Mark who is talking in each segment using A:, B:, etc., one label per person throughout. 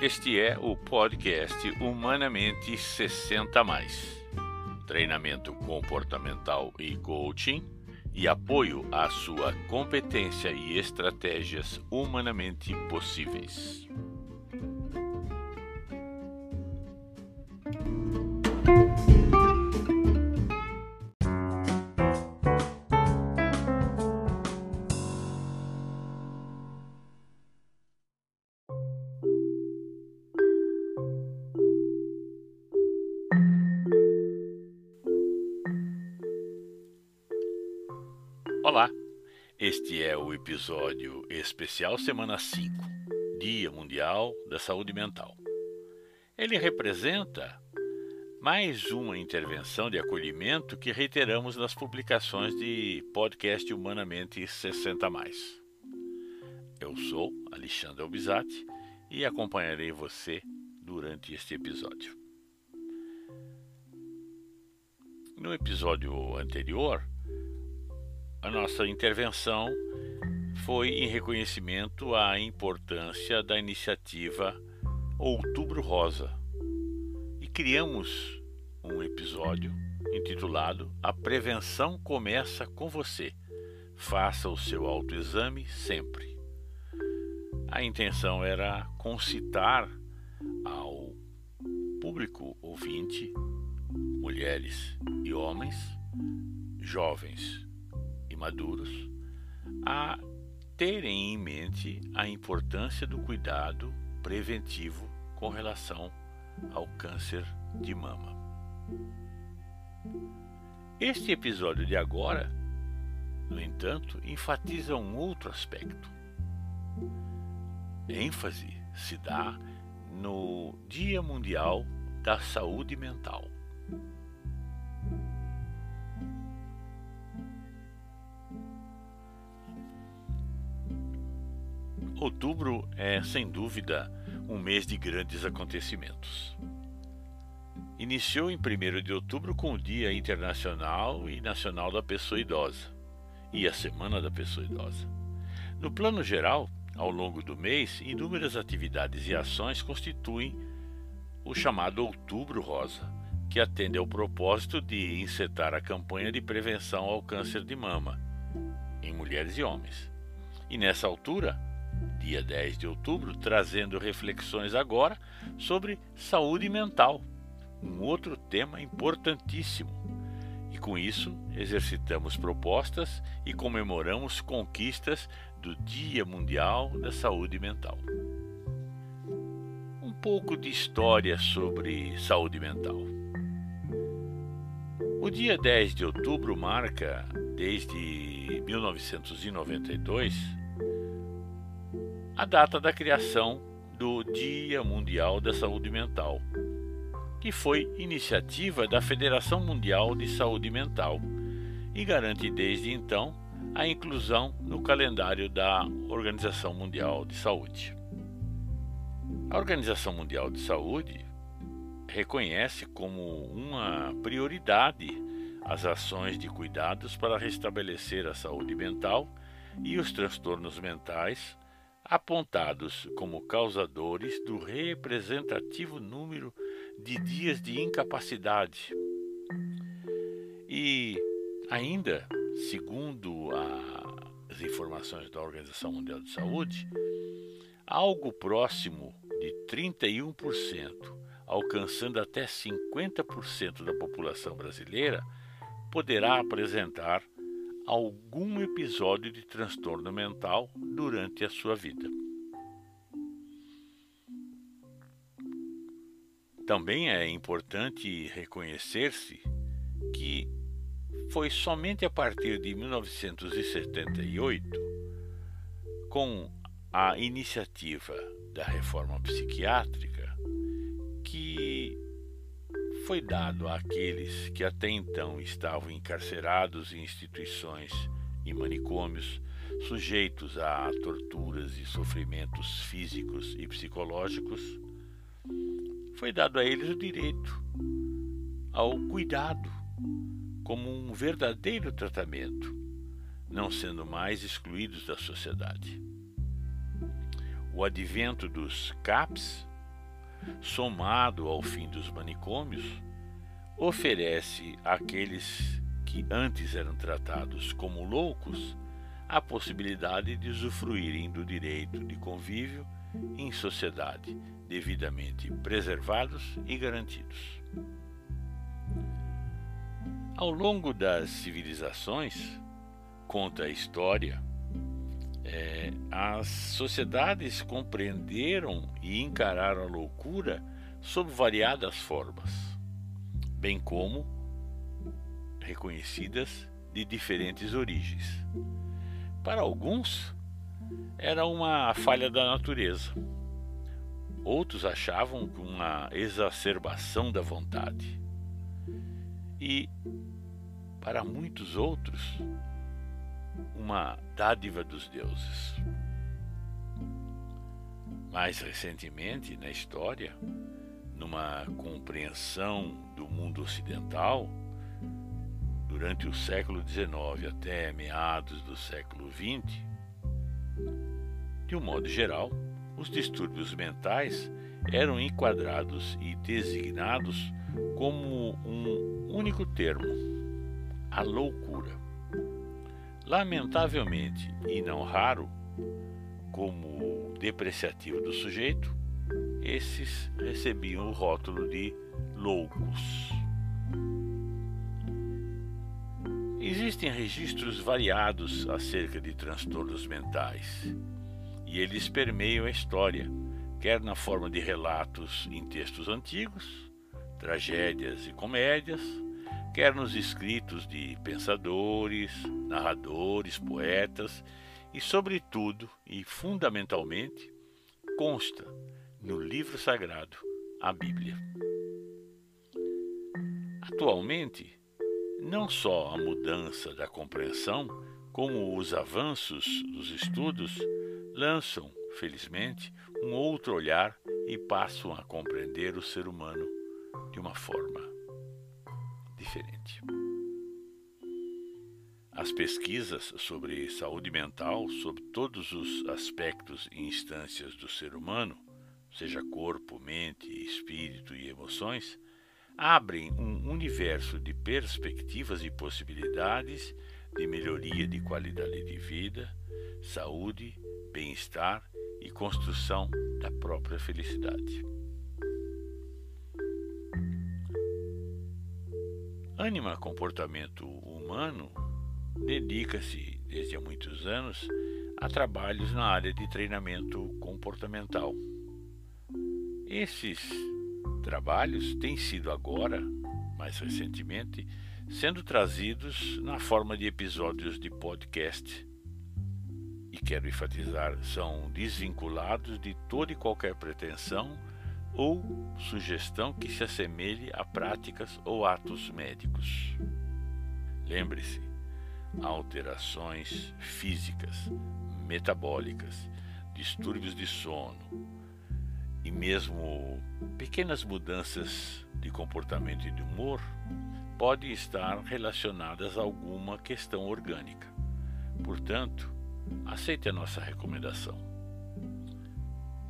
A: Este é o podcast Humanamente 60 mais. Treinamento comportamental e coaching e apoio à sua competência e estratégias humanamente possíveis. Este é o episódio especial Semana 5, Dia Mundial da Saúde Mental. Ele representa mais uma intervenção de acolhimento que reiteramos nas publicações de podcast Humanamente 60 Mais. Eu sou Alexandre Albizati e acompanharei você durante este episódio. No episódio anterior, a nossa intervenção foi em reconhecimento à importância da iniciativa Outubro Rosa e criamos um episódio intitulado A Prevenção Começa com Você. Faça o seu autoexame sempre. A intenção era concitar ao público ouvinte, mulheres e homens, jovens maduros a terem em mente a importância do cuidado preventivo com relação ao câncer de mama. Este episódio de agora, no entanto, enfatiza um outro aspecto. ênfase se dá no Dia Mundial da Saúde Mental. Outubro é, sem dúvida, um mês de grandes acontecimentos. Iniciou em 1 de outubro com o Dia Internacional e Nacional da Pessoa Idosa e a Semana da Pessoa Idosa. No plano geral, ao longo do mês, inúmeras atividades e ações constituem o chamado Outubro Rosa, que atende ao propósito de encetar a campanha de prevenção ao câncer de mama em mulheres e homens. E nessa altura, dia 10 de outubro, trazendo reflexões agora sobre saúde mental, um outro tema importantíssimo. E com isso, exercitamos propostas e comemoramos conquistas do Dia Mundial da Saúde Mental. Um pouco de história sobre saúde mental. O dia 10 de outubro marca, desde 1992, a data da criação do Dia Mundial da Saúde Mental, que foi iniciativa da Federação Mundial de Saúde Mental e garante desde então a inclusão no calendário da Organização Mundial de Saúde. A Organização Mundial de Saúde reconhece como uma prioridade as ações de cuidados para restabelecer a saúde mental e os transtornos mentais apontados como causadores do representativo número de dias de incapacidade. E ainda, segundo as informações da Organização Mundial de Saúde, algo próximo de 31%, alcançando até 50% da população brasileira, poderá apresentar algum episódio de transtorno mental durante a sua vida. Também é importante reconhecer-se que foi somente a partir de 1978, com a iniciativa da reforma psiquiátrica, foi dado àqueles que até então estavam encarcerados em instituições e manicômios, sujeitos a torturas e sofrimentos físicos e psicológicos, foi dado a eles o direito ao cuidado como um verdadeiro tratamento, não sendo mais excluídos da sociedade. O advento dos CAPs somado ao fim dos manicômios, oferece àqueles que antes eram tratados como loucos a possibilidade de usufruírem do direito de convívio em sociedade devidamente preservados e garantidos. Ao longo das civilizações, conta a história, é, as sociedades compreenderam e encararam a loucura sob variadas formas, bem como reconhecidas de diferentes origens. Para alguns, era uma falha da natureza. Outros achavam que uma exacerbação da vontade. E, para muitos outros, uma dádiva dos deuses. Mais recentemente, na história, numa compreensão do mundo ocidental, durante o século XIX até meados do século XX, de um modo geral, os distúrbios mentais eram enquadrados e designados como um único termo: a loucura. Lamentavelmente, e não raro, como depreciativo do sujeito, esses recebiam o rótulo de loucos. Existem registros variados acerca de transtornos mentais, e eles permeiam a história, quer na forma de relatos em textos antigos, tragédias e comédias, quer nos escritos de pensadores, narradores, poetas e, sobretudo e fundamentalmente, consta no livro sagrado, a Bíblia. Atualmente, não só a mudança da compreensão, como os avanços dos estudos lançam, felizmente, um outro olhar e passam a compreender o ser humano de uma forma diferente. As pesquisas sobre saúde mental, sobre todos os aspectos e instâncias do ser humano, seja corpo, mente, espírito e emoções, abrem um universo de perspectivas e possibilidades de melhoria de qualidade de vida, saúde, bem-estar e construção da própria felicidade. Anima Comportamento Humano dedica-se, desde há muitos anos, a trabalhos na área de treinamento comportamental. Esses trabalhos têm sido agora, mais recentemente, sendo trazidos na forma de episódios de podcast. E quero enfatizar, são desvinculados de toda e qualquer pretensão ou sugestão que se assemelhe a práticas ou atos médicos. Lembre-se, alterações físicas, metabólicas, distúrbios de sono e mesmo pequenas mudanças de comportamento e de humor podem estar relacionadas a alguma questão orgânica. Portanto, aceite a nossa recomendação.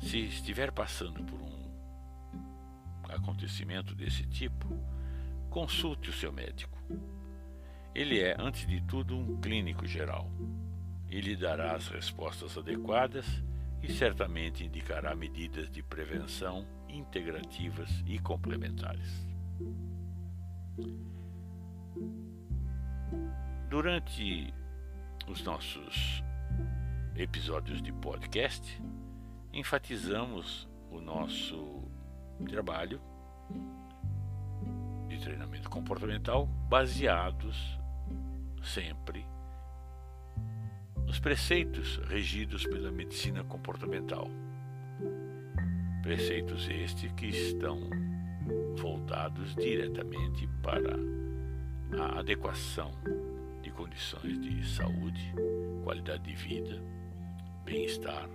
A: Se estiver passando por um acontecimento desse tipo, consulte o seu médico. Ele é, antes de tudo, um clínico geral. Ele dará as respostas adequadas e certamente indicará medidas de prevenção integrativas e complementares. Durante os nossos episódios de podcast, enfatizamos o nosso trabalho de treinamento comportamental baseados sempre nos preceitos regidos pela medicina comportamental. Preceitos estes que estão voltados diretamente para a adequação de condições de saúde, qualidade de vida, bem-estar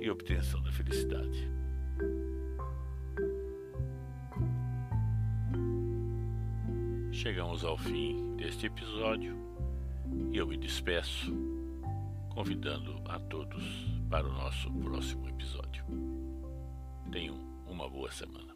A: e obtenção da felicidade. Chegamos ao fim deste episódio e eu me despeço, convidando a todos para o nosso próximo episódio. Tenham uma boa semana.